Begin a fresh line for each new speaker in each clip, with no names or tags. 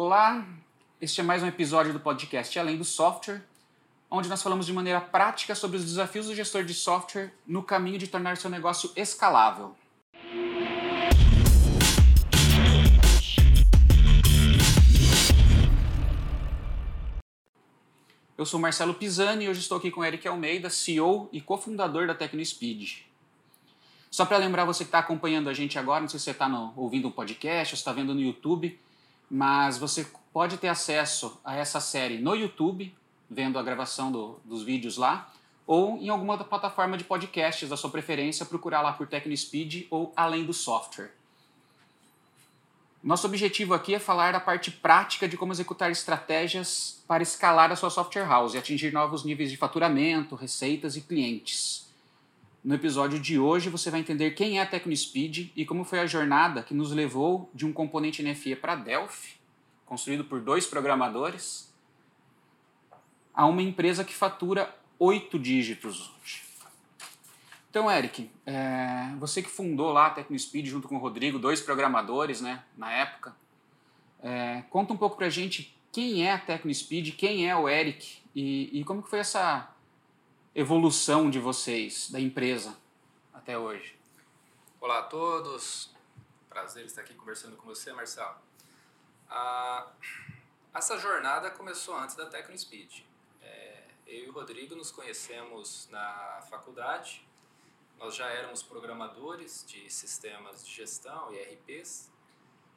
Olá, este é mais um episódio do podcast Além do Software, onde nós falamos de maneira prática sobre os desafios do gestor de software no caminho de tornar seu negócio escalável. Eu sou Marcelo Pisani e hoje estou aqui com Eric Almeida, CEO e cofundador da TecnoSpeed. Só para lembrar você que está acompanhando a gente agora, não sei se você está ouvindo um podcast ou está vendo no YouTube, mas você pode ter acesso a essa série no YouTube, vendo a gravação do, dos vídeos lá, ou em alguma outra plataforma de podcasts da sua preferência, procurar lá por TecnoSpeed ou Além do Software. Nosso objetivo aqui é falar da parte prática de como executar estratégias para escalar a sua software house e atingir novos níveis de faturamento, receitas e clientes. No episódio de hoje você vai entender quem é a TecnoSpeed e como foi a jornada que nos levou de um componente NFE para Delphi, construído por dois programadores, a uma empresa que fatura oito dígitos hoje. Então, Eric, é, você que fundou lá a TecnoSpeed junto com o Rodrigo, dois programadores né, na época, é, conta um pouco para a gente quem é a TecnoSpeed, quem é o Eric e, e como que foi essa evolução de vocês, da empresa, até hoje?
Olá a todos, prazer estar aqui conversando com você, Marcelo. Ah, essa jornada começou antes da TecnoSpeed. É, eu e o Rodrigo nos conhecemos na faculdade, nós já éramos programadores de sistemas de gestão e RPs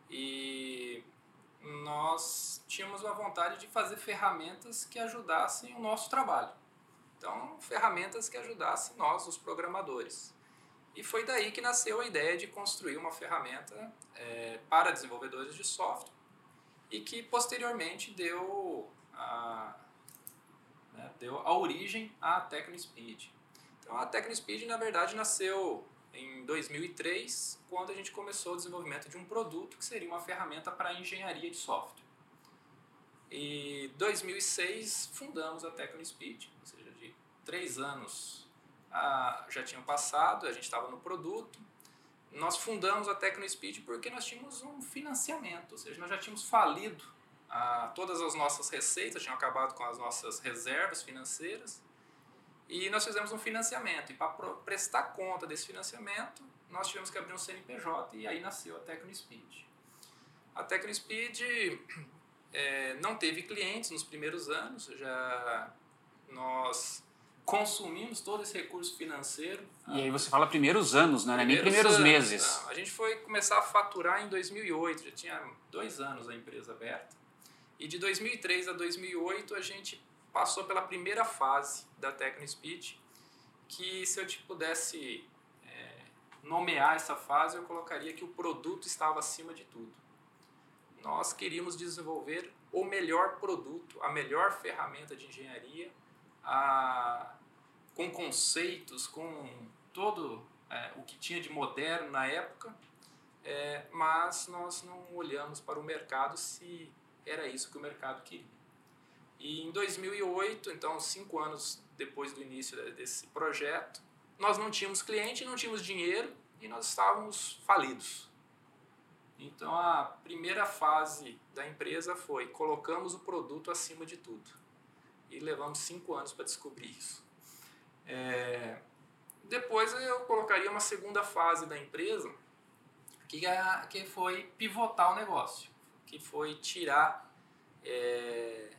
e nós tínhamos uma vontade de fazer ferramentas que ajudassem o nosso trabalho. Então, ferramentas que ajudassem nós, os programadores. E foi daí que nasceu a ideia de construir uma ferramenta é, para desenvolvedores de software e que posteriormente deu a, né, deu a origem à TecnoSpeed. Então, a TecnoSpeed, na verdade, nasceu em 2003, quando a gente começou o desenvolvimento de um produto que seria uma ferramenta para engenharia de software. E 2006 fundamos a TecnoSpeed, ou seja, três anos ah, já tinham passado, a gente estava no produto. Nós fundamos a TecnoSpeed porque nós tínhamos um financiamento, ou seja, nós já tínhamos falido ah, todas as nossas receitas, tinham acabado com as nossas reservas financeiras e nós fizemos um financiamento. E para prestar conta desse financiamento, nós tivemos que abrir um CNPJ e aí nasceu a TecnoSpeed. A TecnoSpeed é, não teve clientes nos primeiros anos, já nós consumimos todo esse recurso financeiro.
E aí você fala primeiros anos, né? Primeiros nem primeiros anos, meses.
Não. A gente foi começar a faturar em 2008, já tinha dois anos a empresa aberta. E de 2003 a 2008 a gente passou pela primeira fase da TecnoSpeed, que se eu te pudesse é, nomear essa fase, eu colocaria que o produto estava acima de tudo. Nós queríamos desenvolver o melhor produto, a melhor ferramenta de engenharia a, com conceitos, com todo é, o que tinha de moderno na época, é, mas nós não olhamos para o mercado se era isso que o mercado queria. E em 2008, então cinco anos depois do início desse projeto, nós não tínhamos cliente, não tínhamos dinheiro e nós estávamos falidos. Então a primeira fase da empresa foi colocamos o produto acima de tudo e levamos cinco anos para descobrir isso. É, depois eu colocaria uma segunda fase da empresa, que, é, que foi pivotar o negócio, que foi tirar é,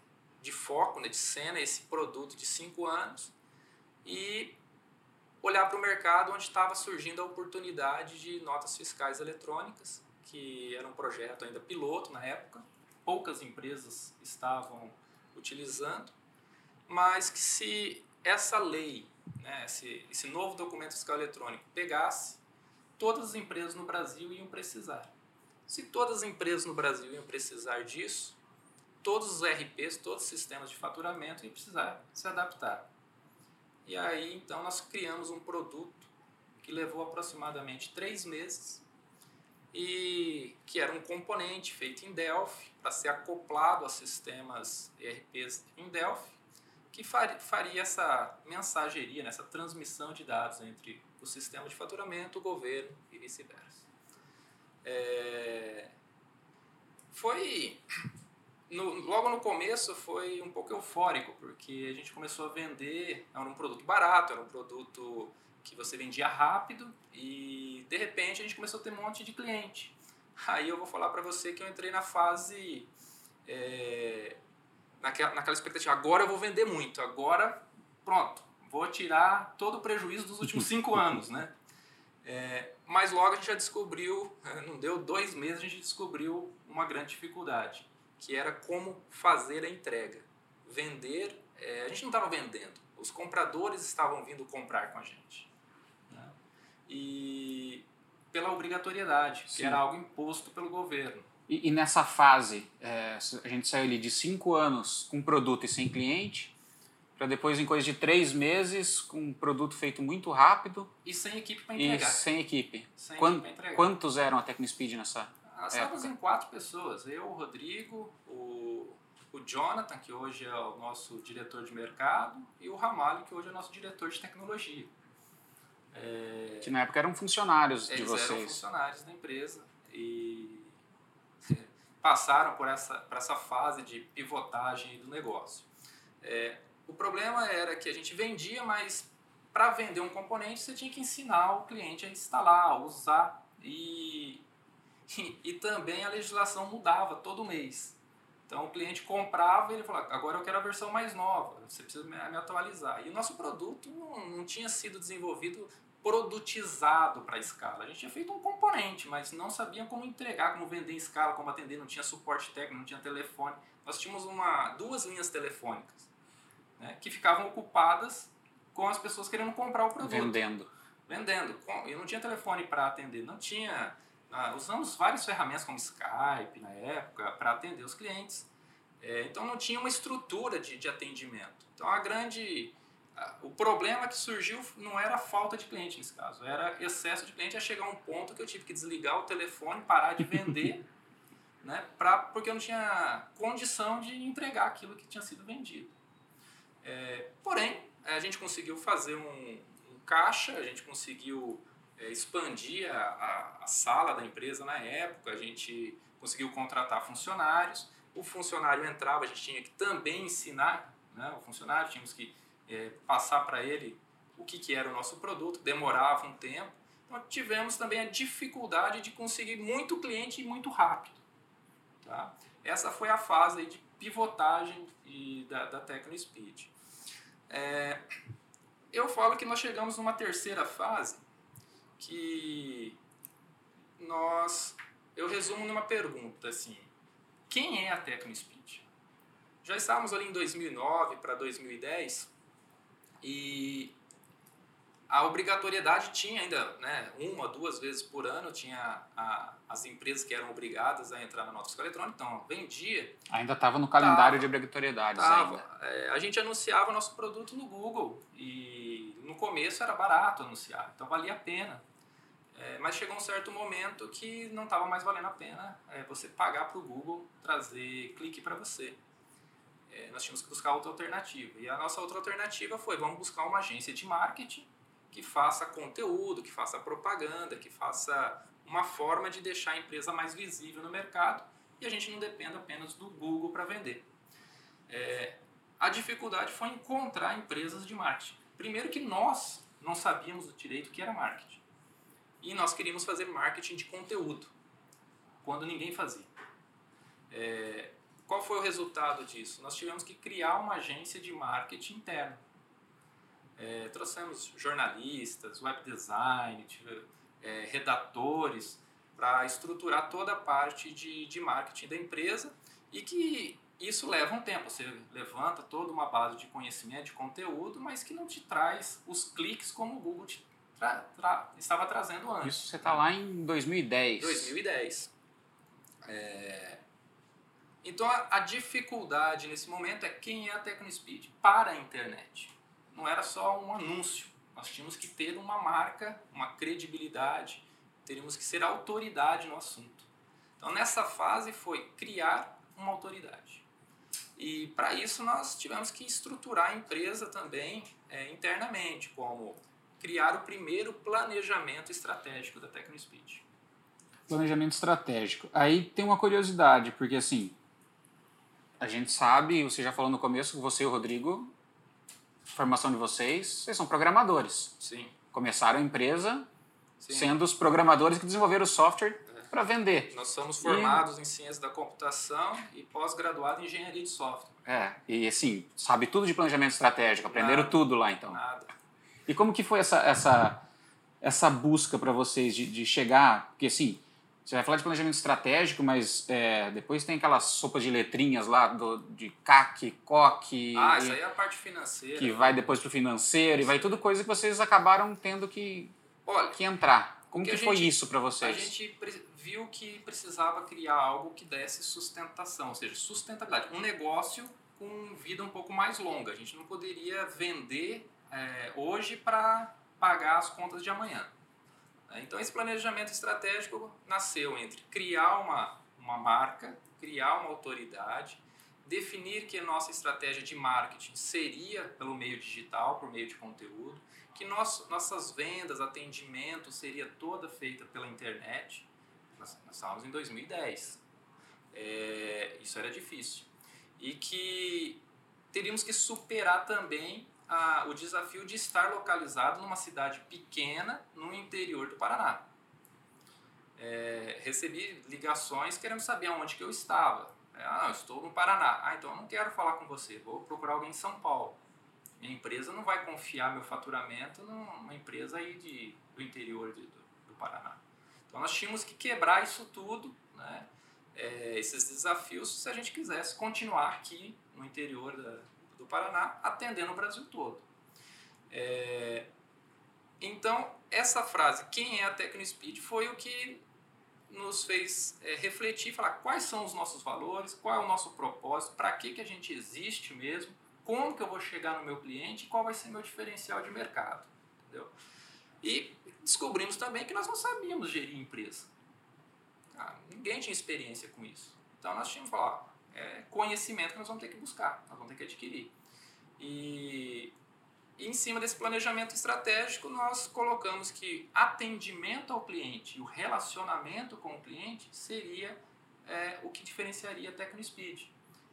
de foco, né, de cena, esse produto de cinco anos e olhar para o mercado onde estava surgindo a oportunidade de notas fiscais eletrônicas, que era um projeto ainda piloto na época, poucas empresas estavam utilizando mas que se essa lei, né, esse, esse novo documento fiscal eletrônico pegasse, todas as empresas no Brasil iam precisar. Se todas as empresas no Brasil iam precisar disso, todos os RPs, todos os sistemas de faturamento iam precisar se adaptar. E aí, então, nós criamos um produto que levou aproximadamente três meses e que era um componente feito em Delphi para ser acoplado a sistemas ERPs em Delphi que faria essa mensageria, né, essa transmissão de dados entre o sistema de faturamento, o governo e vice-versa. É... Foi no, logo no começo foi um pouco eufórico, porque a gente começou a vender, era um produto barato, era um produto que você vendia rápido e de repente a gente começou a ter um monte de cliente. Aí eu vou falar para você que eu entrei na fase, é, naquela, naquela expectativa, agora eu vou vender muito, agora pronto, vou tirar todo o prejuízo dos últimos cinco anos, né? É, mas logo a gente já descobriu, não deu dois meses, a gente descobriu uma grande dificuldade, que era como fazer a entrega. Vender, é, a gente não estava vendendo, os compradores estavam vindo comprar com a gente. Né? E pela obrigatoriedade, Sim. que era algo imposto pelo governo.
E, e nessa fase, é, a gente saiu ali de cinco anos com produto e sem cliente, para depois, em coisa de três meses, com um produto feito muito rápido.
E sem equipe para entregar.
E sem equipe. Sem Quant, equipe entregar. Quantos eram a TecnoSpeed nessa
Nós estávamos em quatro pessoas. Eu, o Rodrigo, o, o Jonathan, que hoje é o nosso diretor de mercado, e o Ramalho, que hoje é o nosso diretor de tecnologia.
É... Que na época eram funcionários
Eles
de vocês.
eram funcionários da empresa e passaram por essa, por essa fase de pivotagem do negócio. É, o problema era que a gente vendia, mas para vender um componente você tinha que ensinar o cliente a instalar, a usar. E, e, e, também a legislação mudava todo mês. Então o cliente comprava e ele falava, agora eu quero a versão mais nova, você precisa me, me atualizar. E o nosso produto não, não tinha sido desenvolvido produtizado para escala. A gente tinha feito um componente, mas não sabia como entregar, como vender em escala, como atender, não tinha suporte técnico, não tinha telefone. Nós tínhamos uma, duas linhas telefônicas né, que ficavam ocupadas com as pessoas querendo comprar o produto.
Vendendo.
Vendendo. Eu não tinha telefone para atender, não tinha. Ah, usamos várias ferramentas como Skype na época para atender os clientes. É, então não tinha uma estrutura de, de atendimento. Então a grande. O problema que surgiu não era falta de cliente nesse caso, era excesso de cliente a chegar a um ponto que eu tive que desligar o telefone, parar de vender, né, pra, porque eu não tinha condição de entregar aquilo que tinha sido vendido. É, porém, a gente conseguiu fazer um, um caixa, a gente conseguiu é, expandir a, a, a, sala da empresa na época, a gente conseguiu contratar funcionários. O funcionário entrava, a gente tinha que também ensinar né, o funcionário, tínhamos que é, passar para ele o que, que era o nosso produto, demorava um tempo. Então tivemos também a dificuldade de conseguir muito cliente e muito rápido. Tá? Essa foi a fase de pivotagem e da, da TecnoSpeed. É, eu falo que nós chegamos numa terceira fase que nós eu resumo numa pergunta assim quem é a TecnoSpeed já estávamos ali em 2009 para 2010 e a obrigatoriedade tinha ainda né, uma, duas vezes por ano, tinha a, as empresas que eram obrigadas a entrar na nota fiscal eletrônica, então vendia.
Ainda estava no calendário tava, de obrigatoriedades
tava. É, a gente anunciava nosso produto no Google e no começo era barato anunciar, então valia a pena. É, mas chegou um certo momento que não estava mais valendo a pena é, você pagar para o Google trazer clique para você. É, nós tínhamos que buscar outra alternativa. E a nossa outra alternativa foi, vamos buscar uma agência de marketing que faça conteúdo, que faça propaganda, que faça uma forma de deixar a empresa mais visível no mercado e a gente não dependa apenas do Google para vender. É, a dificuldade foi encontrar empresas de marketing. Primeiro que nós não sabíamos direito o que era marketing. E nós queríamos fazer marketing de conteúdo, quando ninguém fazia. É, qual foi o resultado disso? Nós tivemos que criar uma agência de marketing interno é, trouxemos jornalistas, web design, é, redatores para estruturar toda a parte de, de marketing da empresa e que isso leva um tempo. Você levanta toda uma base de conhecimento, de conteúdo, mas que não te traz os cliques como o Google te tra tra estava trazendo antes.
Isso você está lá em 2010.
2010. É... Então a, a, dificuldade nesse momento é quem é a TecnoSpeed para a internet não era só um anúncio. Nós tínhamos que ter uma marca, uma credibilidade, teríamos que ser autoridade no assunto. Então, nessa fase foi criar uma autoridade. E para isso nós tivemos que estruturar a empresa também é, internamente, como criar o primeiro planejamento estratégico da TecnoSpeed.
Planejamento estratégico. Aí tem uma curiosidade, porque assim, a gente sabe, você já falou no começo, você e o Rodrigo, formação de vocês, vocês são programadores.
Sim.
Começaram a empresa
Sim.
sendo os programadores que desenvolveram o software para vender.
Nós somos formados em ciência da computação e pós-graduado em engenharia de software.
É, e assim, sabe tudo de planejamento estratégico, aprenderam
Nada.
tudo lá então.
Nada.
E como que foi essa, essa, essa busca para vocês de, de chegar? Porque assim, você vai falar de planejamento estratégico, mas é, depois tem aquelas sopas de letrinhas lá do, de CAC, COC,
Ah,
e-
isso aí é a parte financeira.
que vai depois para o financeiro, e vai tudo coisa que vocês acabaram tendo que,
Olha,
que entrar. Como
que
que,
a
foi
gente-
isso para
a
vocês?
gente pre- viu que precisava criar algo que desse sustentação, ou seja, sustentabilidade. Um negócio com vida um pouco mais longa. A gente não poderia vender é, hoje para pagar as contas de amanhã. Né? Então, esse planejamento estratégico nasceu entre criar uma, uma marca, criar uma autoridade, definir que a nossa estratégia de marketing seria pelo meio digital, por meio de conteúdo, que nosso, nossas vendas, atendimento seria toda feita pela internet. Nós, nós estávamos em 2010. É, isso era difícil. E que teríamos que superar também a, o desafio de estar localizado numa cidade pequena no interior do Paraná. É, recebi ligações querendo saber aonde que eu estava. É, ah, eu estou no Paraná. Ah, então eu não quero falar com você. Vou procurar alguém em São Paulo. Minha empresa não vai confiar meu faturamento numa empresa aí de, do interior de- do, do Paraná. Então nós tínhamos que quebrar isso tudo, né? É, esses desafios, se a gente quisesse continuar aqui no interior da- Paraná, atendendo o Brasil todo. É, então, essa frase, quem é a TecnoSpeed, foi o que nos fez é, refletir falar quais são os nossos valores, qual é o nosso propósito, para que, que a gente existe mesmo, como que eu vou chegar no meu cliente qual vai ser meu diferencial de mercado. Entendeu? E descobrimos também que nós não sabíamos gerir empresa. Ah, ninguém tinha experiência com isso. Então nós tínhamos que falar, é conhecimento que nós vamos ter que buscar, nós vamos ter que adquirir. E, e em cima desse planejamento estratégico, nós colocamos que atendimento ao cliente e o relacionamento com o cliente seria é, o que diferenciaria a TecnoSpeed.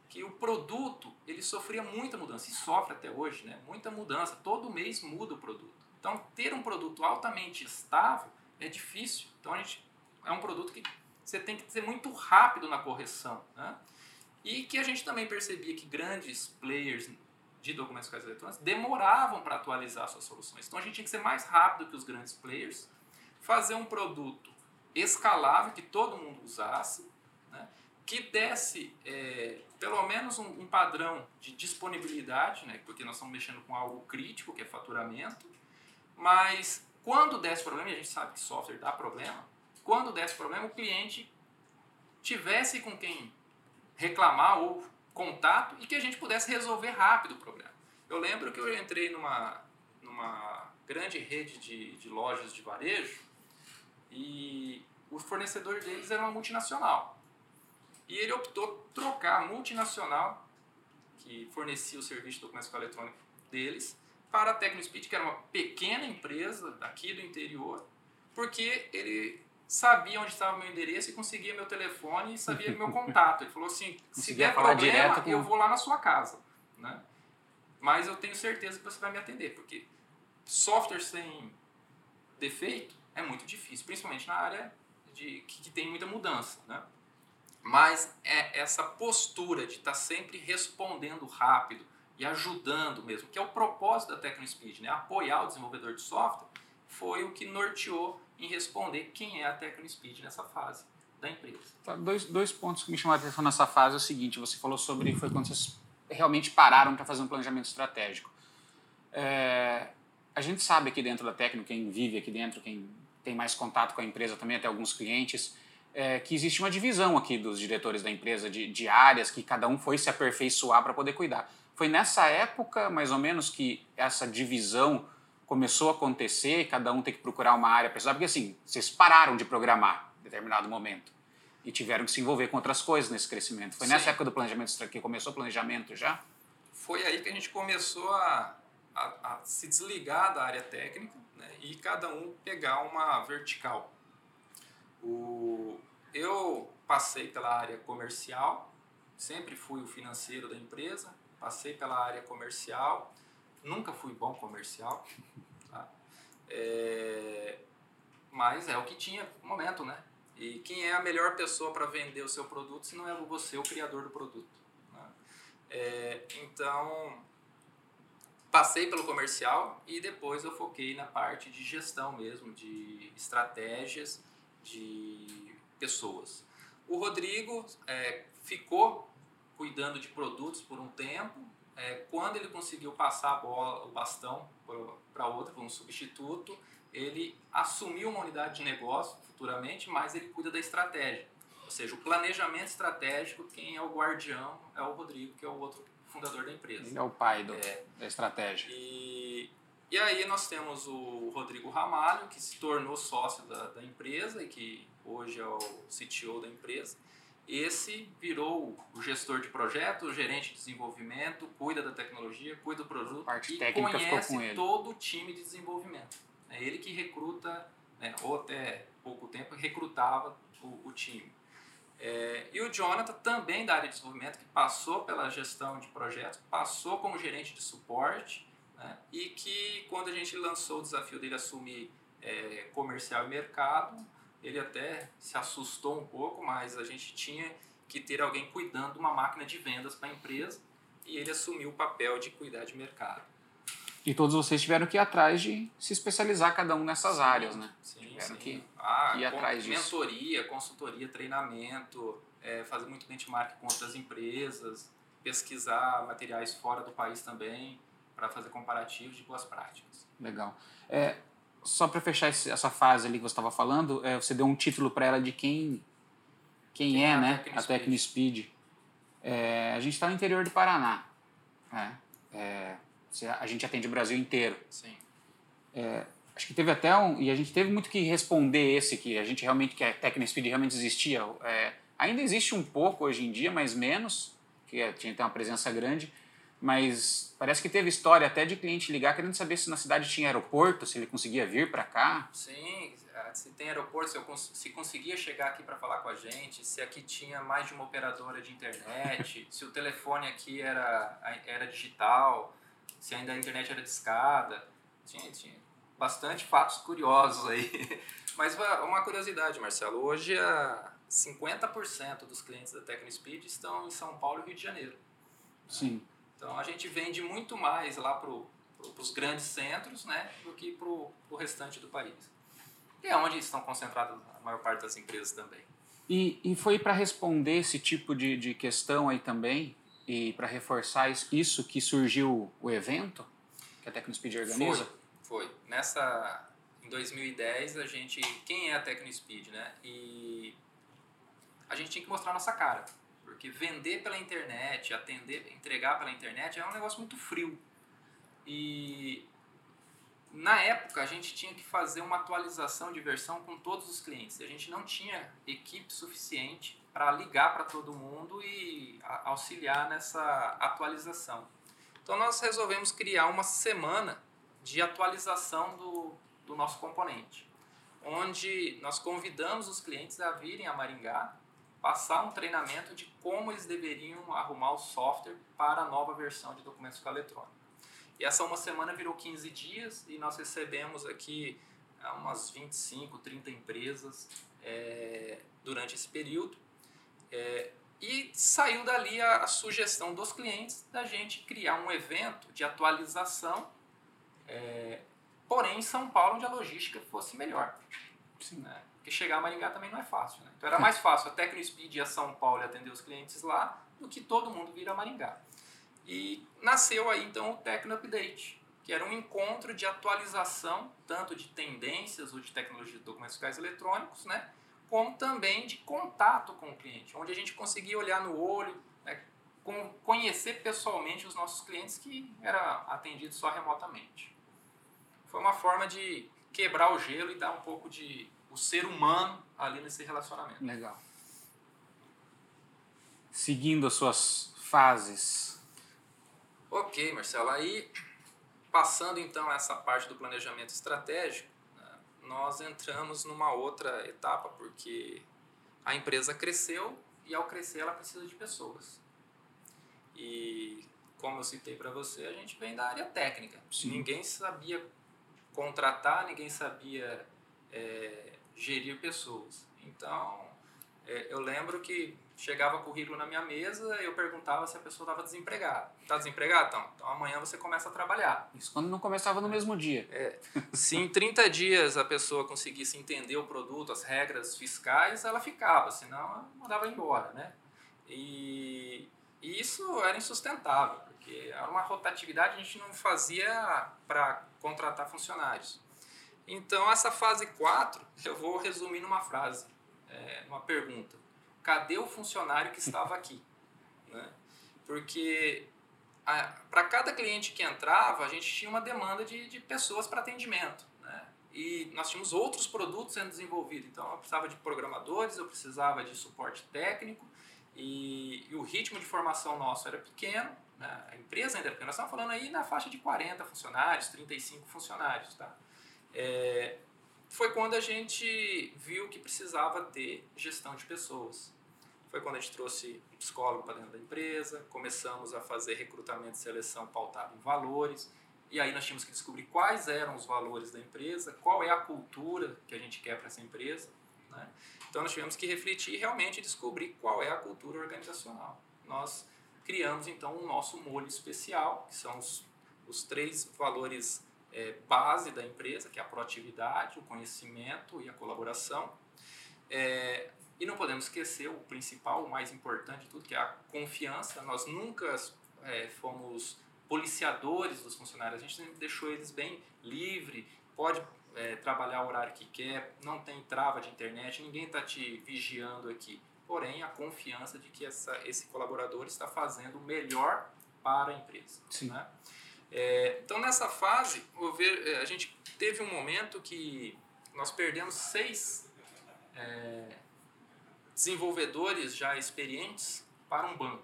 Que o produto ele sofria muita mudança e sofre até hoje, né? muita mudança. Todo mês muda o produto. Então, ter um produto altamente estável é difícil. Então, a gente, é um produto que você tem que ser muito rápido na correção. Né? E que a gente também percebia que grandes players de documentos fiscais eletrônicos demoravam para atualizar suas soluções. Então, a gente tinha que ser mais rápido que os grandes players, fazer um produto escalável, que todo mundo usasse, né? que desse é, pelo menos um, um padrão de disponibilidade, né? porque nós estamos mexendo com algo crítico, que é faturamento, mas quando desse problema, e a gente sabe que software dá problema, quando desse problema, o cliente tivesse com quem reclamar ou contato e que a gente pudesse resolver rápido o problema. Eu lembro que eu entrei numa, numa grande rede de, de lojas de varejo e o fornecedor deles era uma multinacional. E ele optou trocar a multinacional, que fornecia o serviço documento fiscal eletrônico deles, para a TecnoSpeed, que era uma pequena empresa daqui do interior, porque ele sabia onde estava o meu endereço e conseguia meu telefone e sabia meu contato. Ele falou assim, se der problema,
com-
eu vou lá na sua casa. Né? Mas eu tenho certeza que você vai me atender, porque software sem defeito é muito difícil, principalmente na área de, que, que tem muita mudança. Né? Mas é essa postura de estar sempre respondendo rápido e ajudando mesmo, que é o propósito da TecnoSpeed, né? apoiar o desenvolvedor de software, foi o que norteou em responder quem é a TecnoSpeed nessa fase da empresa.
Tá, Dois, dois pontos que me chamaram a atenção nessa fase é o seguinte: você falou sobre foi quando vocês realmente pararam para fazer um planejamento estratégico. É, a gente sabe aqui dentro da técnica, quem vive aqui dentro, quem tem mais contato com a empresa também, até alguns clientes, é, que existe uma divisão aqui dos diretores da empresa de, de áreas que cada um foi se aperfeiçoar para poder cuidar. Foi nessa época, mais ou menos, que essa divisão começou a acontecer, cada um tem que procurar uma área pessoal, porque assim, vocês pararam de programar em determinado momento e tiveram que se envolver com outras coisas nesse crescimento. Foi nessa
Sim.
época do planejamento que começou o planejamento já?
Foi aí que a gente começou a, a, a se desligar da área técnica né, e cada um pegar uma vertical. O, eu passei pela área comercial, sempre fui o financeiro da empresa, passei pela área comercial, nunca fui bom comercial, tá? é, mas é o que tinha no momento, né? E quem é a melhor pessoa para vender o seu produto se não é você, o criador do produto? Né? É, então, passei pelo comercial e depois eu foquei na parte de gestão mesmo, de estratégias, de pessoas. O Rodrigo é, ficou cuidando de produtos por um tempo. É, quando ele conseguiu passar a bola, o bastão para outra, para um substituto, ele assumiu uma unidade de negócio futuramente, mas ele cuida da estratégia. Ou seja, o planejamento estratégico, quem é o guardião é o Rodrigo, que é o outro fundador da empresa.
Ele é o pai do, é, da estratégia.
E, e aí nós temos o Rodrigo Ramalho, que se tornou sócio da, da empresa e que hoje é o CTO da empresa. Esse virou o gestor de projeto, o gerente de desenvolvimento, cuida da tecnologia, cuida do produto
Parte
e conhece todo o time de desenvolvimento. É ele que recruta, né, ou até pouco tempo, recrutava o, o time. É, e o Jonathan, também da área de desenvolvimento, que passou pela gestão de projetos, passou como gerente de suporte, né, e que quando a gente lançou o desafio dele assumir é, comercial e mercado, ele até se assustou um pouco, mas a gente tinha que ter alguém cuidando de uma máquina de vendas para a empresa, e ele assumiu o papel de cuidar de mercado.
E todos vocês tiveram que ir atrás de se especializar cada um nessas
sim,
áreas, né?
Sim,
tiveram
sim.
que
ah,
ir atrás disso.
mentoria, consultoria, treinamento, é, fazer muito benchmark com outras empresas, pesquisar materiais fora do país também, para fazer comparativos de boas práticas.
Legal. É, só para fechar essa fase ali que você estava falando, é, você deu um título para ela de quem, quem,
Quem
é,
é a
né? A Tecnospeed. É, a gente está no interior do Paraná. né? É, a gente atende o Brasil inteiro.
Sim.
Acho que teve até um. E a gente teve muito que responder esse que a gente realmente, que a Tecnospeed realmente existia. É, ainda existe um pouco hoje em dia, mas menos, que é, tinha que ter uma presença grande. Mas parece que teve história até de cliente ligar querendo saber se na cidade tinha aeroporto, se ele conseguia vir para cá.
Sim, ah, se tem aeroporto, se, eu cons- se conseguia chegar aqui para falar com a gente, se aqui tinha mais de uma operadora de internet, se o telefone aqui era, era digital, se ainda a internet era discada. Tinha, tinha bastante fatos curiosos aí. Mas uma uma curiosidade, Marcelo, hoje a 50% dos clientes da Tecnospeed estão em São Paulo e Rio de Janeiro.
Sim.
Então a gente vende muito mais lá para os grandes centros né, do que para o restante do país. E é onde estão concentradas a maior parte das empresas também.
E, e foi para responder esse tipo de, de questão aí também, e para reforçar is- isso que surgiu o evento que a Tecnospeed organiza?
Foi, foi. Nessa, em 2010, a gente, quem é a Tecnospeed, né? E a gente tinha que mostrar a nossa cara. Porque vender pela internet, atender, entregar pela internet é um negócio muito frio. E na época a gente tinha que fazer uma atualização de versão com todos os clientes. A gente não tinha equipe suficiente para ligar para todo mundo e auxiliar nessa atualização. Então nós resolvemos criar uma semana de atualização do, do nosso componente, onde nós convidamos os clientes a virem a Maringá, passar um treinamento de como eles deveriam arrumar o software para a nova versão de documentos com eletrônico. E essa uma semana virou 15 dias e nós recebemos aqui ah, umas 25, 30 empresas eh, durante esse período. Eh, e saiu dali a, a sugestão dos clientes da gente criar um evento de atualização, eh, porém em São Paulo, onde a logística fosse melhor. Né? Porque chegar a Maringá também não é fácil. Né? Então era mais fácil a Tecnospeed ir a São Paulo e atender os clientes lá do que todo mundo vir a Maringá. E nasceu aí então o Tecno Update, que era um encontro de atualização, tanto de tendências ou de tecnologia de documentos fiscais eletrônicos, né? como também de contato com o cliente, onde a gente conseguia olhar no olho, né? conhecer pessoalmente os nossos clientes que era atendido só remotamente. Foi uma forma de quebrar o gelo e dar um pouco de o ser humano ali nesse relacionamento.
Legal. Seguindo as suas fases.
Ok, Marcelo. Aí, passando então essa parte do planejamento estratégico, né, nós entramos numa outra etapa, porque a empresa cresceu e ao crescer ela precisa de pessoas. E como eu citei para você, a gente vem da área técnica.
Sim.
Ninguém sabia contratar, ninguém sabia é, gerir pessoas. Então, é, eu lembro que chegava currículo na minha mesa, eu perguntava se a pessoa estava desempregada. Está desempregado? Então, então amanhã você começa a trabalhar.
Isso quando não começava no mesmo dia.
É, se em 30 dias a pessoa conseguisse entender o produto, as regras fiscais, ela ficava, senão ela mandava embora, né? E, e isso era insustentável, porque era uma rotatividade que a gente não fazia para contratar funcionários. Então, essa fase 4, eu vou resumir numa frase, é, numa pergunta cadê o funcionário que estava aqui? Né? Porque para cada cliente que entrava, a gente tinha uma demanda de, de pessoas para atendimento. Né? E nós tínhamos outros produtos sendo desenvolvidos. Então, eu precisava de programadores, eu precisava de suporte técnico, e, e o ritmo de formação nosso era pequeno, né? a empresa ainda era pequena. Nós estamos falando aí na faixa de 40 funcionários, 35 funcionários. Tá? É, foi quando a gente viu que precisava ter gestão de pessoas. Foi quando a gente trouxe um psicólogo para dentro da empresa, começamos a fazer recrutamento e seleção pautado em valores, e aí nós tínhamos que descobrir quais eram os valores da empresa, qual é a cultura que a gente quer para essa empresa. Né? Então nós tivemos que refletir e realmente descobrir qual é a cultura organizacional. Nós criamos então o nosso molho especial, que são os, os três valores é, base da empresa, que é a proatividade, o conhecimento e a colaboração. É, e não podemos esquecer o principal, o mais importante de tudo, que é a confiança. Nós nunca é, fomos policiadores dos funcionários, a gente sempre deixou eles bem livre, pode é, trabalhar o horário que quer, não tem trava de internet, ninguém está te vigiando aqui. Porém, a confiança de que essa, esse colaborador está fazendo o melhor para a empresa.
Sim.
Né? É, então, nessa fase, ver, é, a gente teve um momento que nós perdemos seis é, desenvolvedores já experientes para um banco,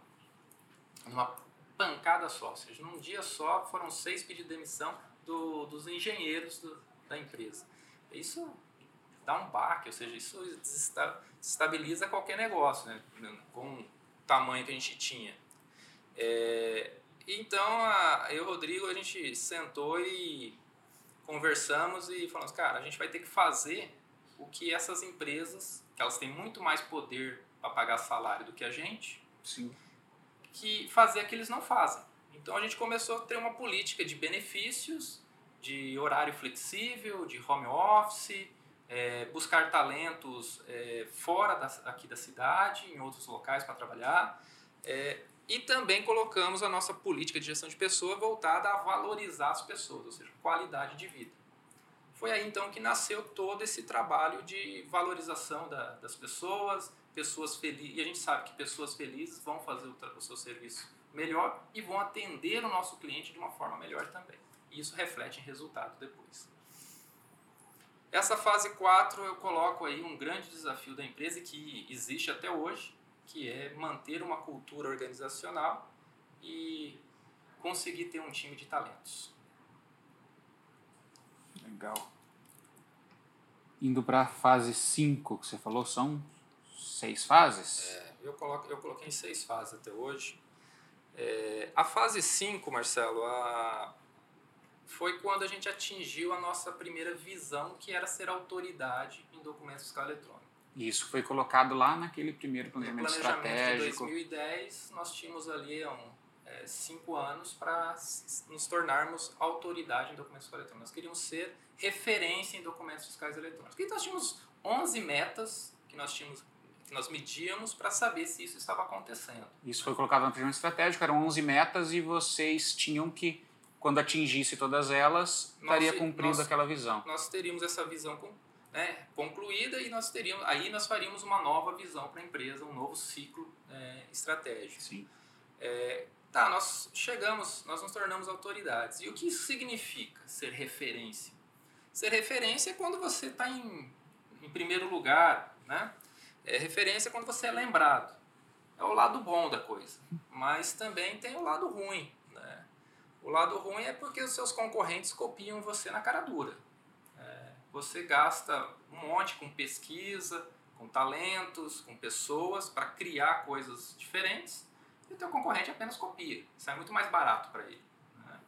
numa pancada só. Ou seja, num dia só foram seis pedidos de demissão do, dos engenheiros do, da empresa. Isso dá um baque, ou seja, isso desestabiliza qualquer negócio, né? com o tamanho que a gente tinha. É, então, a, eu e o Rodrigo, a gente sentou e conversamos e falamos, cara, a gente vai ter que fazer o que essas empresas, que elas têm muito mais poder para pagar salário do que a gente,
Sim.
que fazer o que eles não fazem. Então a gente começou a ter uma política de benefícios, de horário flexível, de home office, é, buscar talentos é, fora da, aqui da cidade, em outros locais para trabalhar. É, e também colocamos a nossa política de gestão de pessoa voltada a valorizar as pessoas, ou seja, qualidade de vida. Foi aí então que nasceu todo esse trabalho de valorização da, das pessoas, pessoas felizes. E a gente sabe que pessoas felizes vão fazer o, o seu serviço melhor e vão atender o nosso cliente de uma forma melhor também. E isso reflete em resultado depois. Essa fase 4 eu coloco aí um grande desafio da empresa que existe até hoje, que é manter uma cultura organizacional e conseguir ter um time de talentos.
Legal. Indo para a fase 5, que você falou, são seis fases?
É, eu, coloco, eu coloquei em seis fases até hoje. É, a fase 5, Marcelo, a, foi quando a gente atingiu a nossa primeira visão, que era ser autoridade em documentos fiscal eletrônico.
Isso foi colocado lá naquele primeiro planejamento,
planejamento
estratégico.
de 2010, nós tínhamos ali um, é, cinco anos para nos tornarmos autoridade em documentos fiscais eletrônicos. Nós queríamos ser referência em documentos fiscais eletrônicos. E nós tínhamos 11 metas que nós tínhamos que nós medíamos para saber se isso estava acontecendo.
Isso foi colocado no planejamento estratégico, eram 11 metas e vocês tinham que, quando atingisse todas elas, estaria
Nós-
cumprindo
nós-
aquela visão.
Nós teríamos essa visão né, concluída e nós teríamos, aí nós faríamos uma nova visão para a empresa, um novo ciclo é, estratégico.
Sim.
É, tá, nós chegamos, nós nos tornamos autoridades. E o que isso significa ser referência? Ser referência é quando você está em, em primeiro lugar, né? É referência é quando você é lembrado. É o lado bom da coisa. Mas também tem o lado ruim, né? O lado ruim é porque os seus concorrentes copiam você na cara dura. Você gasta um monte com pesquisa, com talentos, com pessoas para criar coisas diferentes E o teu concorrente apenas copia. Isso é muito mais barato para ele. Né?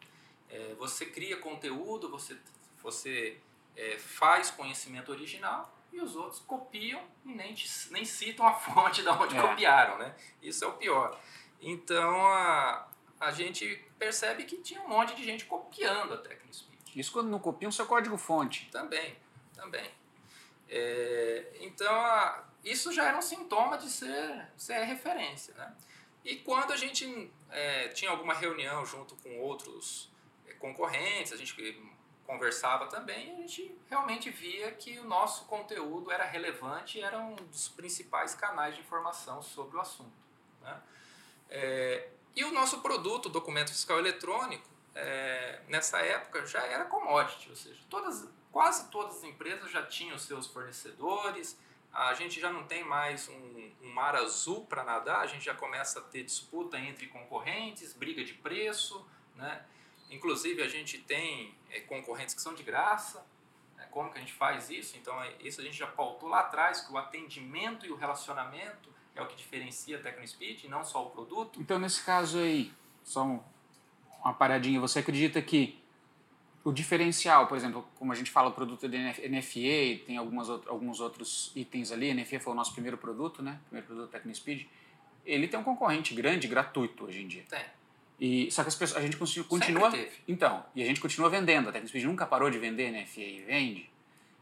É, você cria conteúdo, você, você é, faz conhecimento original e os outros copiam e nem, nem citam a fonte da onde é. copiaram, né? Isso é o pior. Então a, a gente percebe que tinha um monte de gente copiando a TechnoSpeed.
Isso quando não copiam seu código-fonte.
Também, também. É, então a, isso já era um sintoma de ser, ser referência, né? E quando a gente é, tinha alguma reunião junto com outros é, concorrentes, a gente conversava também, a gente realmente via que o nosso conteúdo era relevante e era um dos principais canais de informação sobre o assunto. Né? É, e o nosso produto, o documento fiscal eletrônico, é, nessa época já era commodity, ou seja, todas, quase todas as empresas já tinham seus fornecedores, a gente já não tem mais um, um mar azul para nadar, a gente já começa a ter disputa entre concorrentes, briga de preço, né? Inclusive, a gente tem é, concorrentes que são de graça. Né? Como que a gente faz isso? Então, é, isso a gente já pautou lá atrás, que o atendimento e o relacionamento é o que diferencia a TecnoSpeed, não só o produto.
Então, nesse caso aí, só uma paradinha, você acredita que o diferencial, por exemplo, como a gente fala, o produto de NFA, tem algumas, alguns outros itens ali, NFA foi o nosso primeiro produto, né? Primeiro produto TecnoSpeed. Ele tem um concorrente grande, gratuito hoje em dia.
Tem.
E, só que as pessoas, a gente continua. Então, e a gente continua vendendo. A TechnoSpeed nunca parou de vender, né? e vende.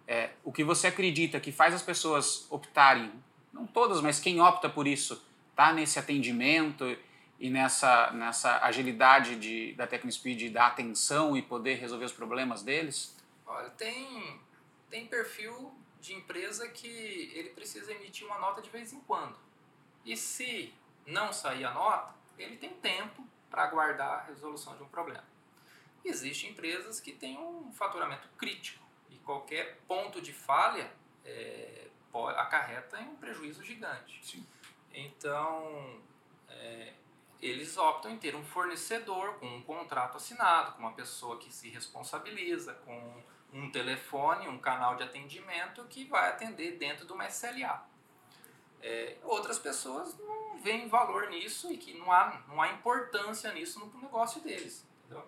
É, o que você acredita que faz as pessoas optarem, não todas, mas quem opta por isso, tá nesse atendimento e nessa, nessa agilidade de, da TechnoSpeed da atenção e poder resolver os problemas deles?
Olha, tem, tem perfil de empresa que ele precisa emitir uma nota de vez em quando. E se não sair a nota, ele tem tempo para aguardar a resolução de um problema. Existem empresas que têm um faturamento crítico e qualquer ponto de falha é, acarreta em um prejuízo gigante.
Sim.
Então, é, eles optam em ter um fornecedor com um contrato assinado, com uma pessoa que se responsabiliza, com um telefone, um canal de atendimento que vai atender dentro de uma SLA. É, outras pessoas não veem valor nisso e que não há, não há importância nisso no negócio deles. Entendeu?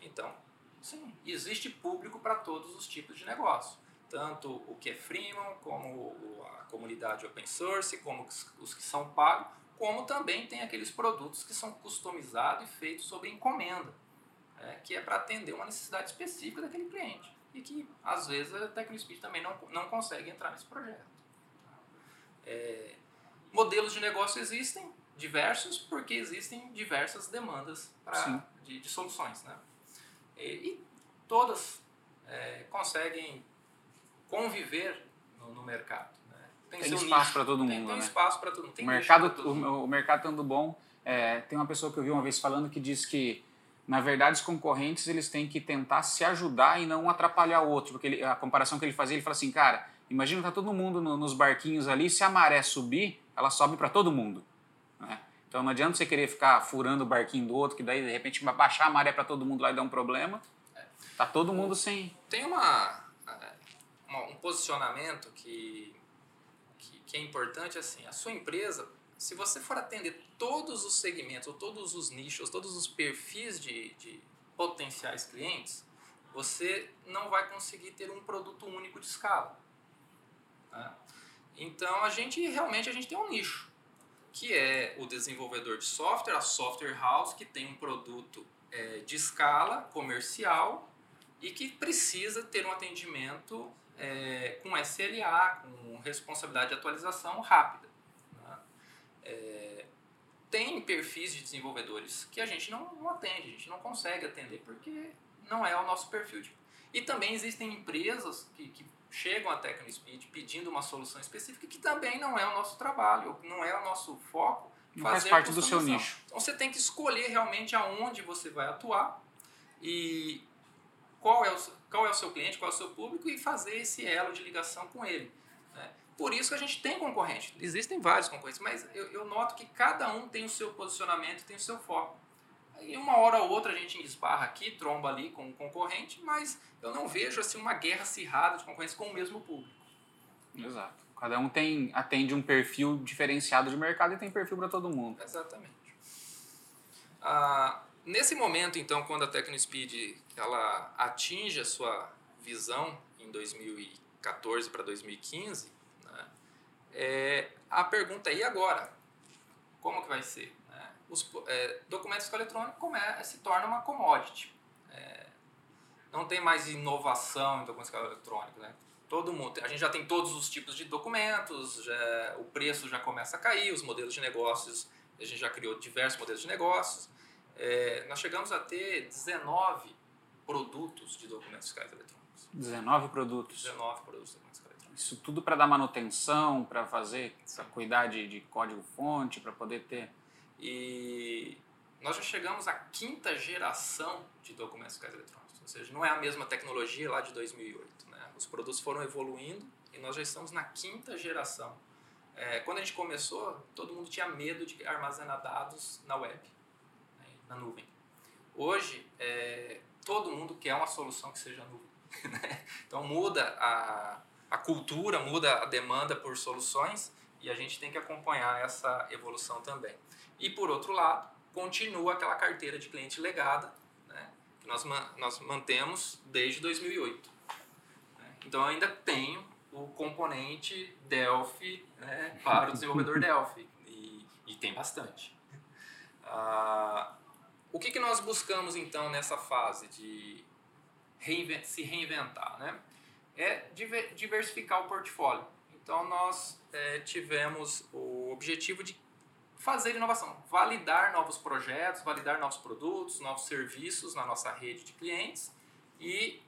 Então, sim, existe público para todos os tipos de negócio. Tanto o que é freemium, como a comunidade open source, como os que são pagos, como também tem aqueles produtos que são customizados e feitos sob encomenda, é, que é para atender uma necessidade específica daquele cliente. E que, às vezes, a TecnoSpeed também não, não consegue entrar nesse projeto. É, modelos de negócio existem, diversos, porque existem diversas demandas pra, de, de, soluções. Né? E, e todas é, conseguem conviver no, no mercado. Né?
Tem, tem espaço para todo mundo.
Tem, tem
né?
espaço para todo mundo.
Tem o mercado, o, o, mercado estando bom. É, tem uma pessoa que eu vi uma vez falando que diz que na verdade, os concorrentes eles têm que tentar se ajudar e não atrapalhar o outro. Porque ele, a comparação que ele fazia, ele fala assim, cara, Imagina tá todo mundo no, nos barquinhos ali, se a maré subir, ela sobe para todo mundo. Né? Então não adianta você querer ficar furando o barquinho do outro, que daí de repente vai baixar a maré para todo mundo lá e dar um problema. Tá todo mundo sem.
Tem uma, uma um posicionamento que, que, é importante assim. A sua empresa, se você for atender todos os segmentos, ou todos os nichos, todos os perfis de, de potenciais clientes, você não vai conseguir ter um produto único de escala. Né? Então a gente realmente a gente tem um nicho, que é o desenvolvedor de software, a software house que tem um produto é, de escala comercial e que precisa ter um atendimento é, com SLA, com responsabilidade de atualização rápida. Né? É, tem perfis de desenvolvedores que a gente não, não, atende, a gente não consegue atender porque não é o nosso perfil. De... E também existem empresas que, que chegam à TecnoSpeed pedindo uma solução específica que também não é o nosso trabalho, não é o nosso foco.
Não faz parte do seu nicho.
Então você tem que escolher realmente aonde você vai atuar e qual é o, qual é o seu cliente, qual é o seu público e fazer esse elo de ligação com ele. Né? Por isso que a gente tem concorrente. Existem vários concorrentes, mas eu, eu noto que cada um tem o seu posicionamento, tem o seu foco. E uma hora ou outra a gente esbarra aqui, tromba ali com o concorrente, mas eu não vejo assim uma guerra acirrada de concorrência com o mesmo público.
Exato. Cada um tem atende um perfil diferenciado de mercado e tem perfil para todo mundo.
Exatamente. Ah, nesse momento, então, quando a TecnoSpeed ela atinge a sua visão em 2014 para 2015, né, é, a pergunta é, e agora? Como que vai ser? Né? Os é, documentos eletrônicos come, se torna uma commodity. É, não tem mais inovação em documentos eletrônicos. Né? Todo mundo, a gente já tem todos os tipos de documentos, já, o preço já começa a cair, os modelos de negócios, a gente já criou diversos modelos de negócios. É, nós chegamos a ter 19 produtos de documentos fiscais eletrônicos.
19 produtos?
19 produtos de documentos fiscais eletrônicos.
Isso tudo para dar manutenção, para fazer, para cuidar de, de código-fonte, para poder ter...
E nós já chegamos à quinta geração de documentos fiscais eletrônicos, ou seja, não é a mesma tecnologia lá de 2008. Né? Os produtos foram evoluindo e nós já estamos na quinta geração. É, quando a gente começou, todo mundo tinha medo de armazenar dados na web na nuvem. Hoje, é, todo mundo quer uma solução que seja nuvem. Né? então muda a, a cultura, muda a demanda por soluções e a gente tem que acompanhar essa evolução também. E por outro lado, continua aquela carteira de cliente legada né, que nós, nós mantemos desde 2008. Né? Então eu ainda tenho o componente Delphi né, para o desenvolvedor Delphi e, e tem bastante. Ah, o que, que nós buscamos então nessa fase de reinvent se reinventar? Né? É diversificar o portfólio. Então nós é, tivemos o objetivo de fazer inovação, validar novos projetos, validar novos produtos, novos serviços na nossa rede de clientes e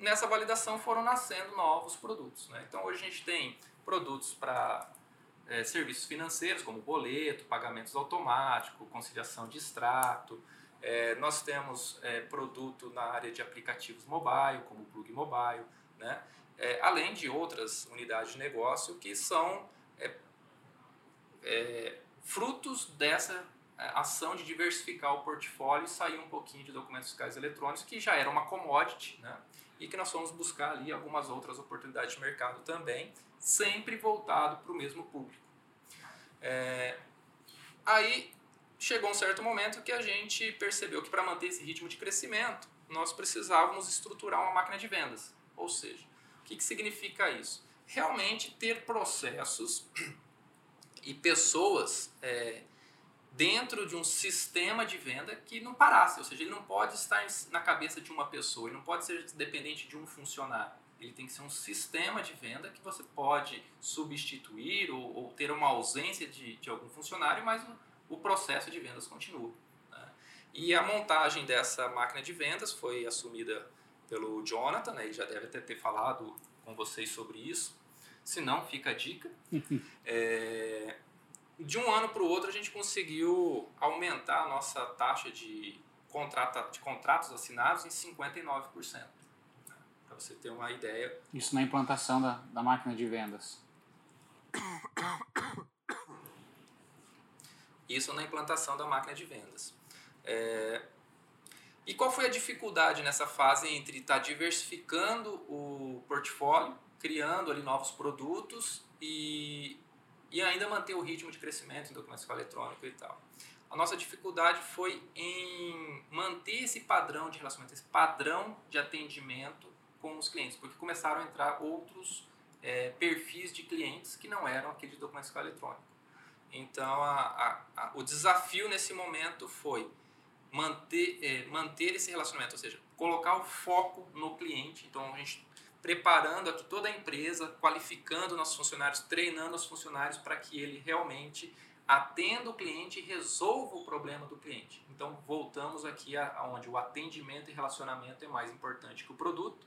nessa validação foram nascendo novos produtos. Né? Então hoje a gente tem produtos para é, serviços financeiros como boleto, pagamentos automáticos, conciliação de extrato, é, nós temos é, produto na área de aplicativos mobile, como o Plug Mobile, né? É, além de outras unidades de negócio que são é, é, frutos dessa é, ação de diversificar o portfólio e sair um pouquinho de documentos fiscais eletrônicos, que já era uma commodity, né? e que nós fomos buscar ali algumas outras oportunidades de mercado também, sempre voltado para o mesmo público. aí chegou um certo momento que a gente percebeu que para manter esse ritmo de crescimento, nós precisávamos estruturar uma máquina de vendas. Ou seja, o que, que significa isso? Realmente ter processos e pessoas é, dentro de um sistema de venda que não parasse, ou seja, ele não pode estar na cabeça de uma pessoa, ele não pode ser dependente de um funcionário. Ele tem que ser um sistema de venda que você pode substituir ou, ou ter uma ausência de, de algum funcionário, mas o processo de vendas continua. Né? E a montagem dessa máquina de vendas foi assumida pelo Jonathan, né? ele já deve até ter falado com vocês sobre isso. Se não, fica a dica. é, de um ano para o outro, a gente conseguiu aumentar a nossa taxa de, contrata, de contratos assinados em 59%. Né? Para você ter uma ideia.
Isso na implantação da, da máquina de vendas.
Isso na implantação da máquina de vendas. É... E qual foi a dificuldade nessa fase entre estar tá diversificando o portfólio, criando ali novos produtos e, e ainda manter o ritmo de crescimento em documentação eletrônica e tal? A nossa dificuldade foi em manter esse padrão de relacionamento, esse padrão de atendimento com os clientes, porque começaram a entrar outros é, perfis de clientes que não eram aqueles de documentação eletrônica. Então, a, a, a, o desafio nesse momento foi manter, é, manter esse relacionamento, ou seja, colocar o foco no cliente. Então, a gente preparando aqui toda a empresa, qualificando nossos funcionários, treinando os funcionários para que ele realmente atenda o cliente e resolva o problema do cliente. Então, voltamos aqui aonde o atendimento e relacionamento é mais importante que o produto.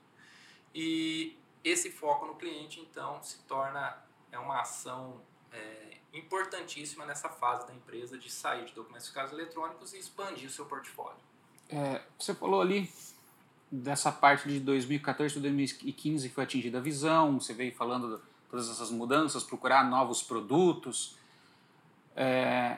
E esse foco no cliente, então, se torna é uma ação é, importantíssima nessa fase da empresa de sair de documentos fiscais eletrônicos e expandir o seu portfólio.
É, você falou ali dessa parte de 2014 a 2015 que foi atingida a visão, você veio falando todas essas mudanças, procurar novos produtos. É,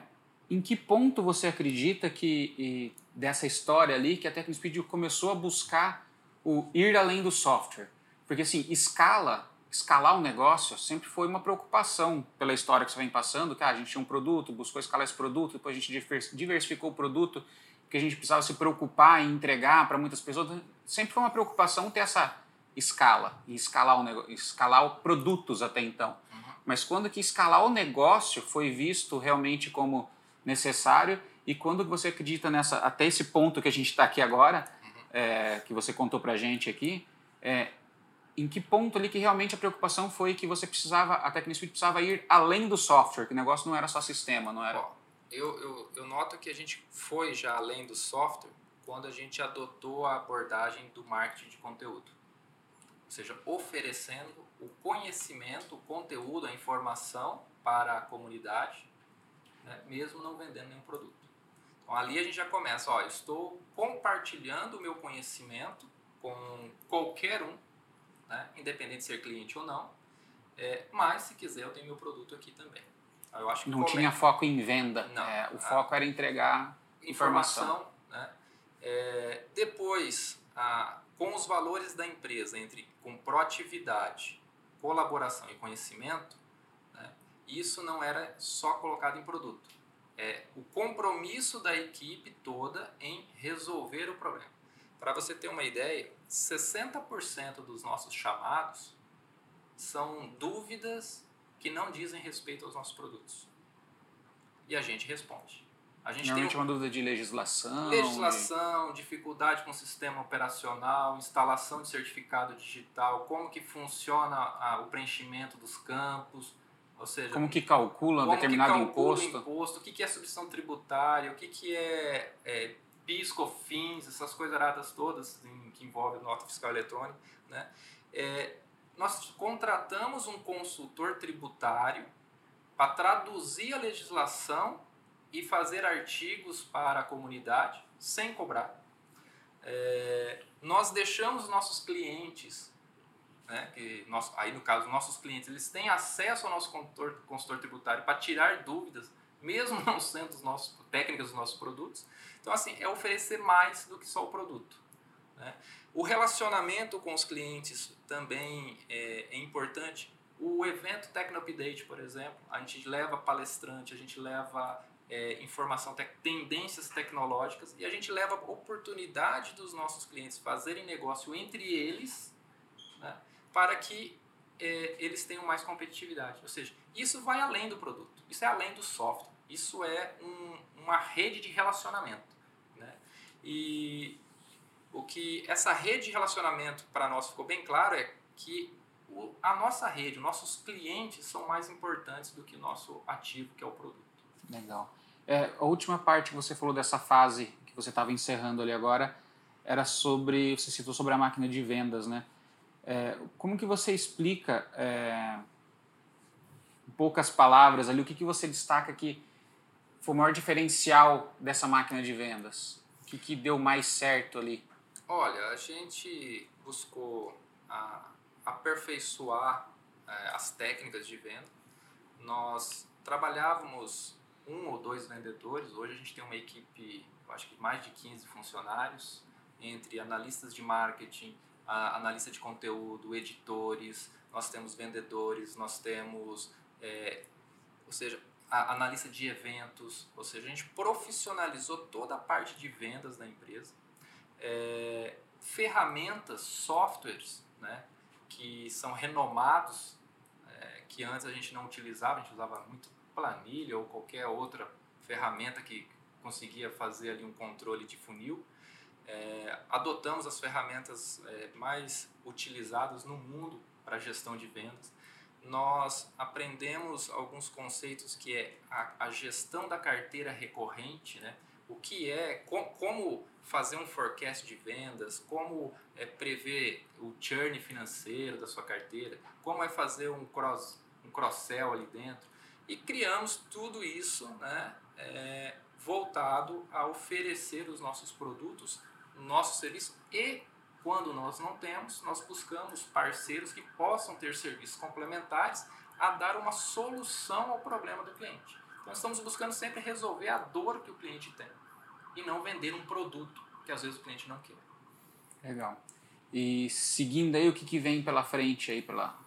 em que ponto você acredita que e, dessa história ali que a TecnoSpeed começou a buscar o ir além do software? Porque assim, escala escalar o negócio sempre foi uma preocupação pela história que você vem passando, que ah, a gente tinha um produto, buscou escalar esse produto, depois a gente diversificou o produto, que a gente precisava se preocupar em entregar para muitas pessoas. Sempre foi uma preocupação ter essa escala e escalar o negócio, escalar produtos até então. Uhum. Mas quando que escalar o negócio foi visto realmente como necessário e quando você acredita nessa até esse ponto que a gente está aqui agora, uhum. é, que você contou para a gente aqui, é, em que ponto ali que realmente a preocupação foi que você precisava, a Tecnospeed precisava ir além do software, que o negócio não era só sistema, não era?
eu, eu, eu noto que a gente foi já além do software quando a gente adotou a abordagem do marketing de conteúdo. Ou seja, oferecendo o conhecimento, o conteúdo, a informação para a comunidade, né, mesmo não vendendo nenhum produto. Então ali a gente já começa, ó, estou compartilhando o meu conhecimento com qualquer um né? independente de ser cliente ou não. É, mas, se quiser, eu tenho meu produto aqui também.
Eu acho que não tinha foco em venda, não, é, o a, foco era entregar informação. informação
né? é, depois, a, com os valores da empresa, entre com proatividade, colaboração e conhecimento, né? isso não era só colocado em produto. É o compromisso da equipe toda em resolver o problema. Para você ter uma ideia, 60% dos nossos chamados são dúvidas que não dizem respeito aos nossos produtos. E a gente responde.
A gente Normalmente tem uma dúvida de legislação.
Legislação, e... dificuldade com o sistema operacional, instalação de certificado digital, como que funciona a, o preenchimento dos campos, ou seja...
Como que calcula um determinado que calcula imposto.
imposto. O que, que é substituição tributária, o que, que é, é PIS, COFINS, essas coisas todas em, que envolvem nota fiscal eletrônica, né? É, nós contratamos um consultor tributário para traduzir a legislação e fazer artigos para a comunidade sem cobrar. É, nós deixamos nossos clientes, né, que nós, aí no caso nossos clientes, eles têm acesso ao nosso consultor, consultor tributário para tirar dúvidas, mesmo não sendo os nossos, técnicas dos nossos produtos. Então, assim, é oferecer mais do que só o produto. Né? O relacionamento com os clientes também é, é importante. O evento Techno Update, por exemplo, a gente leva palestrante, a gente leva é, informação, te tendências tecnológicas e a gente leva oportunidade dos nossos clientes fazerem negócio entre eles né, para que é, eles tenham mais competitividade. Ou seja, isso vai além do produto, isso é além do software, isso é um, uma rede de relacionamento. Né? E o que essa rede de relacionamento para nós ficou bem claro é que o, a nossa rede, nossos clientes são mais importantes do que o nosso ativo, que é o produto.
Legal. É, a última parte que você falou dessa fase que você estava encerrando ali agora era sobre, você citou sobre a máquina de vendas, né? É, como que você explica, é, em poucas palavras ali, o que, que você destaca que foi o maior diferencial dessa máquina de vendas? O que, que deu mais certo ali?
Olha, a gente buscou a, aperfeiçoar é, as técnicas de venda. Nós trabalhávamos um ou dois vendedores, hoje a gente tem uma equipe, acho que mais de 15 funcionários, entre analistas de marketing, analista de conteúdo, editores, nós temos vendedores, nós temos, é, ou seja, analista de eventos, ou seja, a gente profissionalizou toda a parte de vendas da empresa, é, ferramentas, softwares, né, que são renomados, é, que antes a gente não utilizava, a gente usava muito planilha ou qualquer outra ferramenta que conseguia fazer ali um controle de funil. É, adotamos as ferramentas é, mais utilizadas no mundo para gestão de vendas nós aprendemos alguns conceitos que é a, a gestão da carteira recorrente, né? o que é, com, como fazer um forecast de vendas, como é, prever o churn financeiro da sua carteira, como é fazer um cross um cross-sell ali dentro. E criamos tudo isso né, é, voltado a oferecer os nossos produtos, nosso serviço e quando nós não temos, nós buscamos parceiros que possam ter serviços complementares a dar uma solução ao problema do cliente. Então estamos buscando sempre resolver a dor que o cliente tem e não vender um produto que às vezes o cliente não quer.
Legal. E seguindo aí o que, que vem pela frente aí pela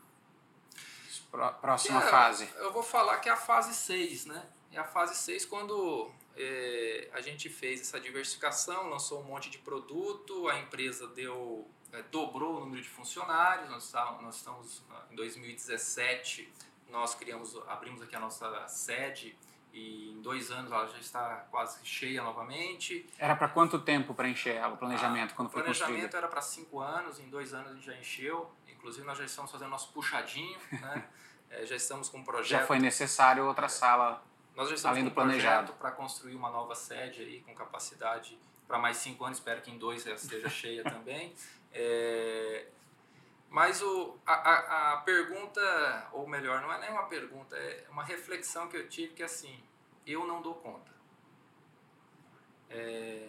próxima é, fase?
Eu vou falar que é a fase 6, né? É a fase 6 quando é, a gente fez essa diversificação, lançou um monte de produto, a empresa deu é, dobrou o número de funcionários, nós, tá, nós estamos em 2017, nós criamos, abrimos aqui a nossa sede e em dois anos ela já está quase cheia novamente.
Era para quanto tempo para encher ela, o planejamento,
ah,
quando foi
construído?
O planejamento
era para cinco anos, em dois anos a gente já encheu, inclusive nós já estamos fazendo nosso puxadinho, né? é, já estamos com um projeto...
Já foi necessário outra é, sala,
nós já estamos além do planejado. para construir uma nova sede aí, com capacidade para mais cinco anos, espero que em dois ela esteja cheia também. É, mas o, a, a, pergunta, ou melhor, não é nem uma pergunta, é uma reflexão que eu tive que assim, eu não dou conta. É,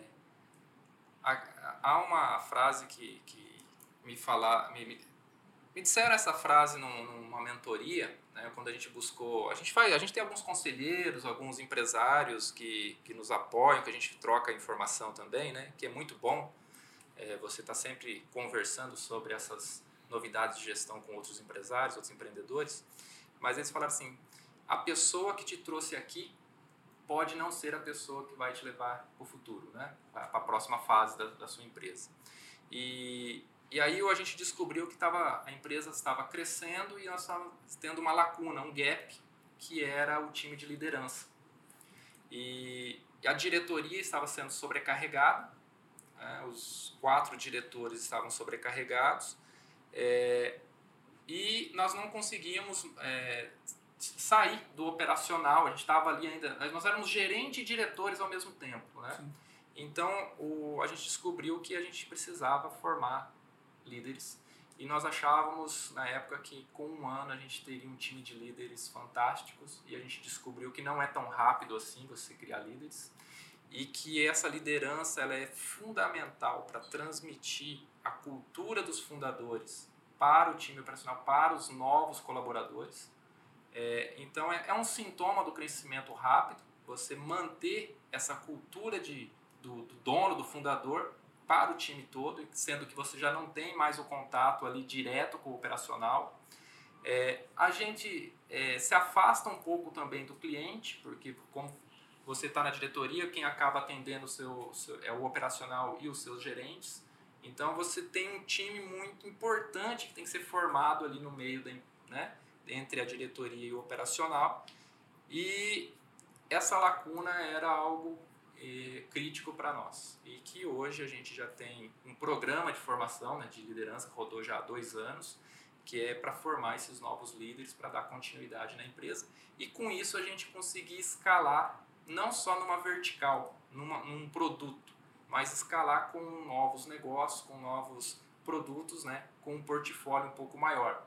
há uma frase que, que me, fala, me, me, me disseram essa frase num, numa mentoria, né, quando a gente buscou. A gente, faz, a gente tem alguns conselheiros, alguns empresários que, que nos apoiam, que a gente troca informação também, né, que é muito bom. É, você está sempre conversando sobre essas novidades de gestão com outros empresários, outros empreendedores, mas eles falaram assim: a pessoa que te trouxe aqui pode não ser a pessoa que vai te levar para o futuro, né? para a próxima fase da, da sua empresa. E, e aí a gente descobriu que tava, a empresa estava crescendo e nós estávamos tendo uma lacuna, um gap, que era o time de liderança. E, e a diretoria estava sendo sobrecarregada, né? os quatro diretores estavam sobrecarregados é, e nós não conseguíamos é, sair do operacional, a gente estava ali ainda, nós éramos gerente e diretores ao mesmo tempo, né? Sim. Então o, a gente descobriu que a gente precisava formar líderes e nós achávamos na época que com um ano a gente teria um time de líderes fantásticos e a gente descobriu que não é tão rápido assim você criar líderes e que essa liderança ela é fundamental para transmitir a cultura dos fundadores para o time operacional, para os novos colaboradores. É, então é, é, um sintoma do crescimento rápido, você manter essa cultura de, do, do, dono, do fundador, para o time todo, sendo que você já não tem mais o contato ali direto com o operacional. É, a gente é, se afasta um pouco também do cliente, porque como você está na diretoria, quem acaba atendendo o seu, seu, é o operacional e os seus gerentes. Então você tem um time muito importante que tem que ser formado ali no meio da, né, entre a diretoria e o operacional. E essa lacuna era algo eh, crítico para nós. E que hoje a gente já tem um programa de formação né, de liderança que rodou já há dois anos, que é para formar esses novos líderes, para dar continuidade na empresa. E com isso a gente conseguir escalar não só numa vertical, numa, num produto, mas escalar com novos negócios, com novos produtos, né, com um portfólio um pouco maior.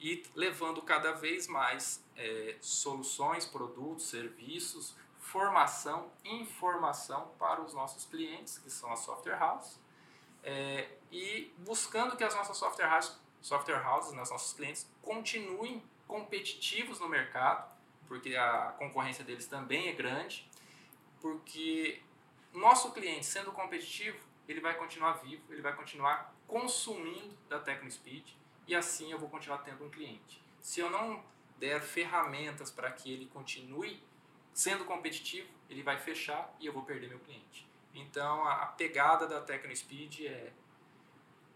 E levando cada vez mais é, soluções, produtos, serviços, formação, informação para os nossos clientes, que são as software houses, é, e buscando que as nossas software houses, software houses, né, os nossos clientes, continuem competitivos no mercado, porque a concorrência deles também é grande, porque nosso cliente sendo competitivo, ele vai continuar vivo, ele vai continuar consumindo da TecnoSpeed e assim eu vou continuar tendo um cliente. Se eu não der ferramentas para que ele continue sendo competitivo, ele vai fechar e eu vou perder meu cliente. Então a, a pegada da TecnoSpeed é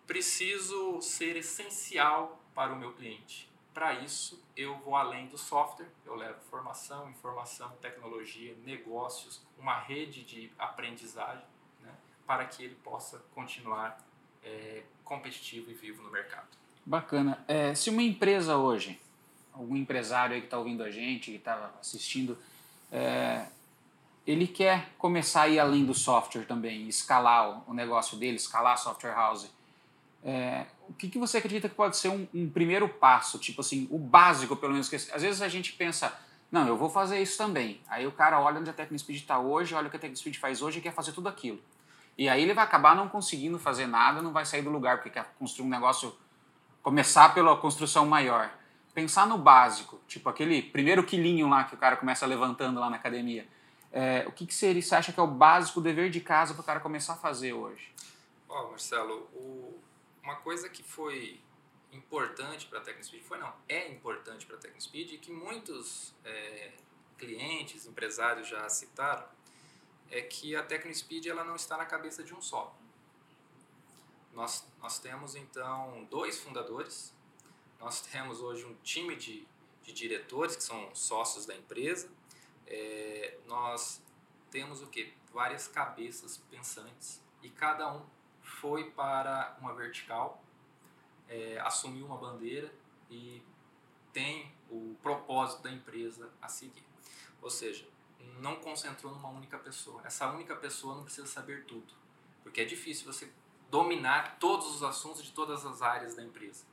preciso ser essencial para o meu cliente. Para isso, eu vou além do software, eu levo formação, informação, tecnologia, negócios, uma rede de aprendizagem, né, para que ele possa continuar é, competitivo e vivo no mercado.
Bacana. É, se uma empresa hoje, algum empresário que está ouvindo a gente, que está assistindo, é, ele quer começar a ir além do software também, escalar o negócio dele, escalar a software house. É, o que, que você acredita que pode ser um, um, primeiro passo, tipo assim, o básico, pelo menos, que às vezes a gente pensa, não, eu vou fazer isso também. Aí o cara olha onde a TecnoSpeed está hoje, olha o que a TecnoSpeed faz hoje e quer fazer tudo aquilo. E aí ele vai acabar não conseguindo fazer nada, não vai sair do lugar, porque quer construir um negócio, começar pela construção maior. Pensar no básico, tipo aquele primeiro quilinho lá que o cara começa levantando lá na academia. É, o que, que seria, você acha que é o básico, dever de casa para o cara começar a fazer hoje?
Ó, oh, Marcelo, o, uma coisa que foi importante para a TecnoSpeed, foi não, é importante para a TecnoSpeed e que muitos é, clientes, empresários já citaram, é que a TecnoSpeed ela não está na cabeça de um só. Nós, nós temos então dois fundadores, nós temos hoje um time de, de diretores que são sócios da empresa, é, nós temos o que? Várias cabeças pensantes e cada um foi para uma vertical, é, assumiu uma bandeira e tem o propósito da empresa a seguir. Ou seja, não concentrou numa única pessoa. Essa única pessoa não precisa saber tudo, porque é difícil você dominar todos os assuntos de todas as áreas da empresa.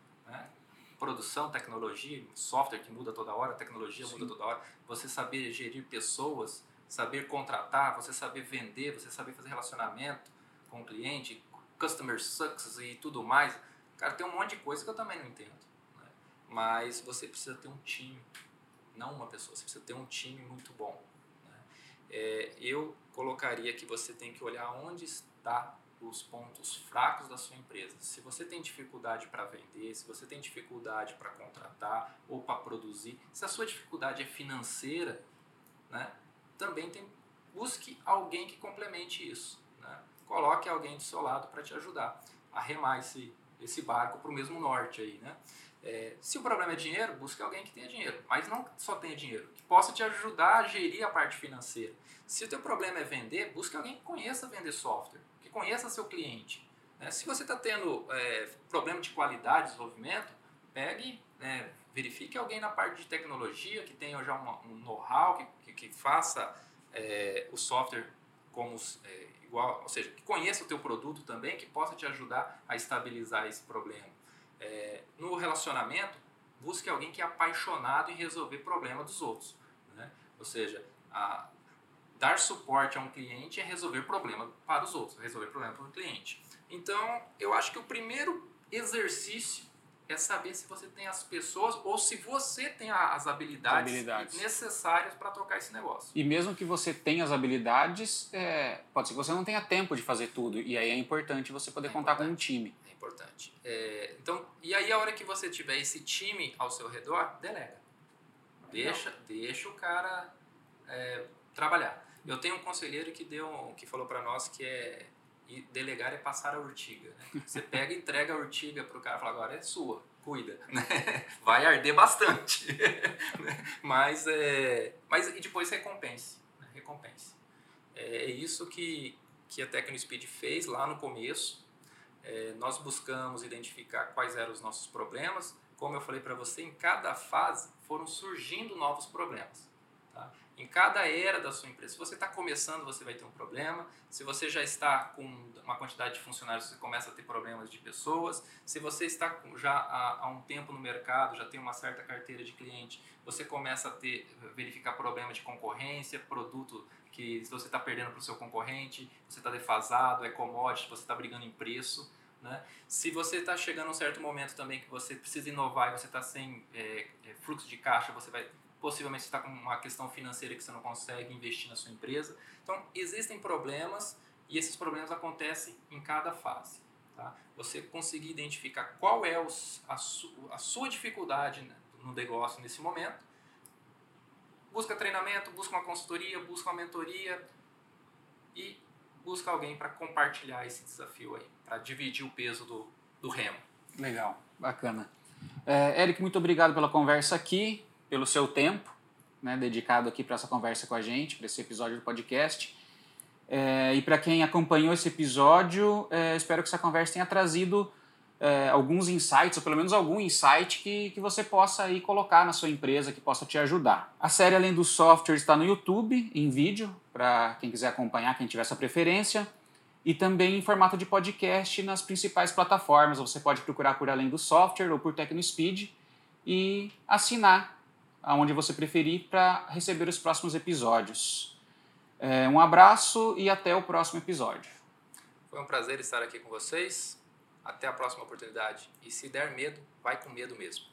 Produção, tecnologia, software que muda toda hora, tecnologia Sim. muda toda hora. Você saber gerir pessoas, saber contratar, você saber vender, você saber fazer relacionamento com o cliente, customer success e tudo mais. Cara, tem um monte de coisa que eu também não entendo. Né? Mas você precisa ter um time, não uma pessoa, você precisa ter um time muito bom. Né? É, eu colocaria que você tem que olhar onde está os pontos fracos da sua empresa. Se você tem dificuldade para vender, se você tem dificuldade para contratar ou para produzir, se a sua dificuldade é financeira, né, também tem, busque alguém que complemente isso. Né? Coloque alguém do seu lado para te ajudar a remar esse, esse barco para o mesmo norte aí, né? É, se o problema é dinheiro, busque alguém que tenha dinheiro, mas não só tenha dinheiro, que possa te ajudar a gerir a parte financeira. Se o teu problema é vender, busque alguém que conheça vender software, conheça seu cliente. Né? Se você está tendo é, problema de qualidade, desenvolvimento, pegue, né, verifique alguém na parte de tecnologia que tenha já uma, um know-how, que, que, que, faça é, o software como é, igual, ou seja, que conheça o teu produto também, que possa te ajudar a estabilizar esse problema. É, no relacionamento, busque alguém que é apaixonado em resolver problema dos outros. Né? Ou seja, a, dar suporte a um cliente é resolver problema para os outros, resolver problema para o cliente. Então, eu acho que o primeiro exercício é saber se você tem as pessoas ou se você tem as habilidades, habilidades. necessárias para tocar esse negócio.
E mesmo que você tenha as habilidades, é, pode ser que você não tenha tempo de fazer tudo. E aí é importante você poder é contar importante. com um time.
É importante. É, então, e aí a hora que você tiver esse time ao seu redor, delega. Deixa, deixa o cara é, trabalhar. Eu tenho um conselheiro que deu, que falou para nós que é delegar é passar a urtiga. Né? Você pega e entrega a urtiga para o cara e fala, agora é sua, cuida. Né? Vai arder bastante. Né? mas, é, mas e depois recompense. Né? Recompense. É, é isso que, que a TecnoSpeed fez lá no começo. É, nós buscamos identificar quais eram os nossos problemas. Como eu falei para você, em cada fase foram surgindo novos problemas. Em cada era da sua empresa. Se você está começando, você vai ter um problema. Se você já está com uma quantidade de funcionários, você começa a ter problemas de pessoas. Se você está já há, há um tempo no mercado, já tem uma certa carteira de cliente, você começa a ter verificar problemas de concorrência, produto que você está perdendo para o seu concorrente, você está defasado, é commodity, você está brigando em preço. Né? Se você está chegando a um certo momento também que você precisa inovar e você está sem é, fluxo de caixa, você vai possivelmente você está com uma questão financeira que você não consegue investir na sua empresa. Então, existem problemas e esses problemas acontecem em cada fase. Tá? Você conseguir identificar qual é os, a, su, a sua dificuldade né, no negócio nesse momento, busca treinamento, busca uma consultoria, busca uma mentoria e busca alguém para compartilhar esse desafio aí, para dividir o peso do, do remo.
Legal, bacana. É, Eric, muito obrigado pela conversa aqui pelo seu tempo, né, dedicado aqui para essa conversa com a gente, para esse episódio do podcast. É, e para quem acompanhou esse episódio, é, espero que essa conversa tenha trazido é, alguns insights, ou pelo menos algum insight que, que você possa aí colocar na sua empresa, que possa te ajudar. A série Além do Software está no YouTube, em vídeo, para quem quiser acompanhar, quem tiver essa preferência, e também em formato de podcast nas principais plataformas. Você pode procurar por Além do Software ou por TecnoSpeed e assinar aonde você preferir para receber os próximos episódios. É, um abraço e até o próximo episódio.
Foi um prazer estar aqui com vocês. Até a próxima oportunidade. E se der medo, vai com medo mesmo.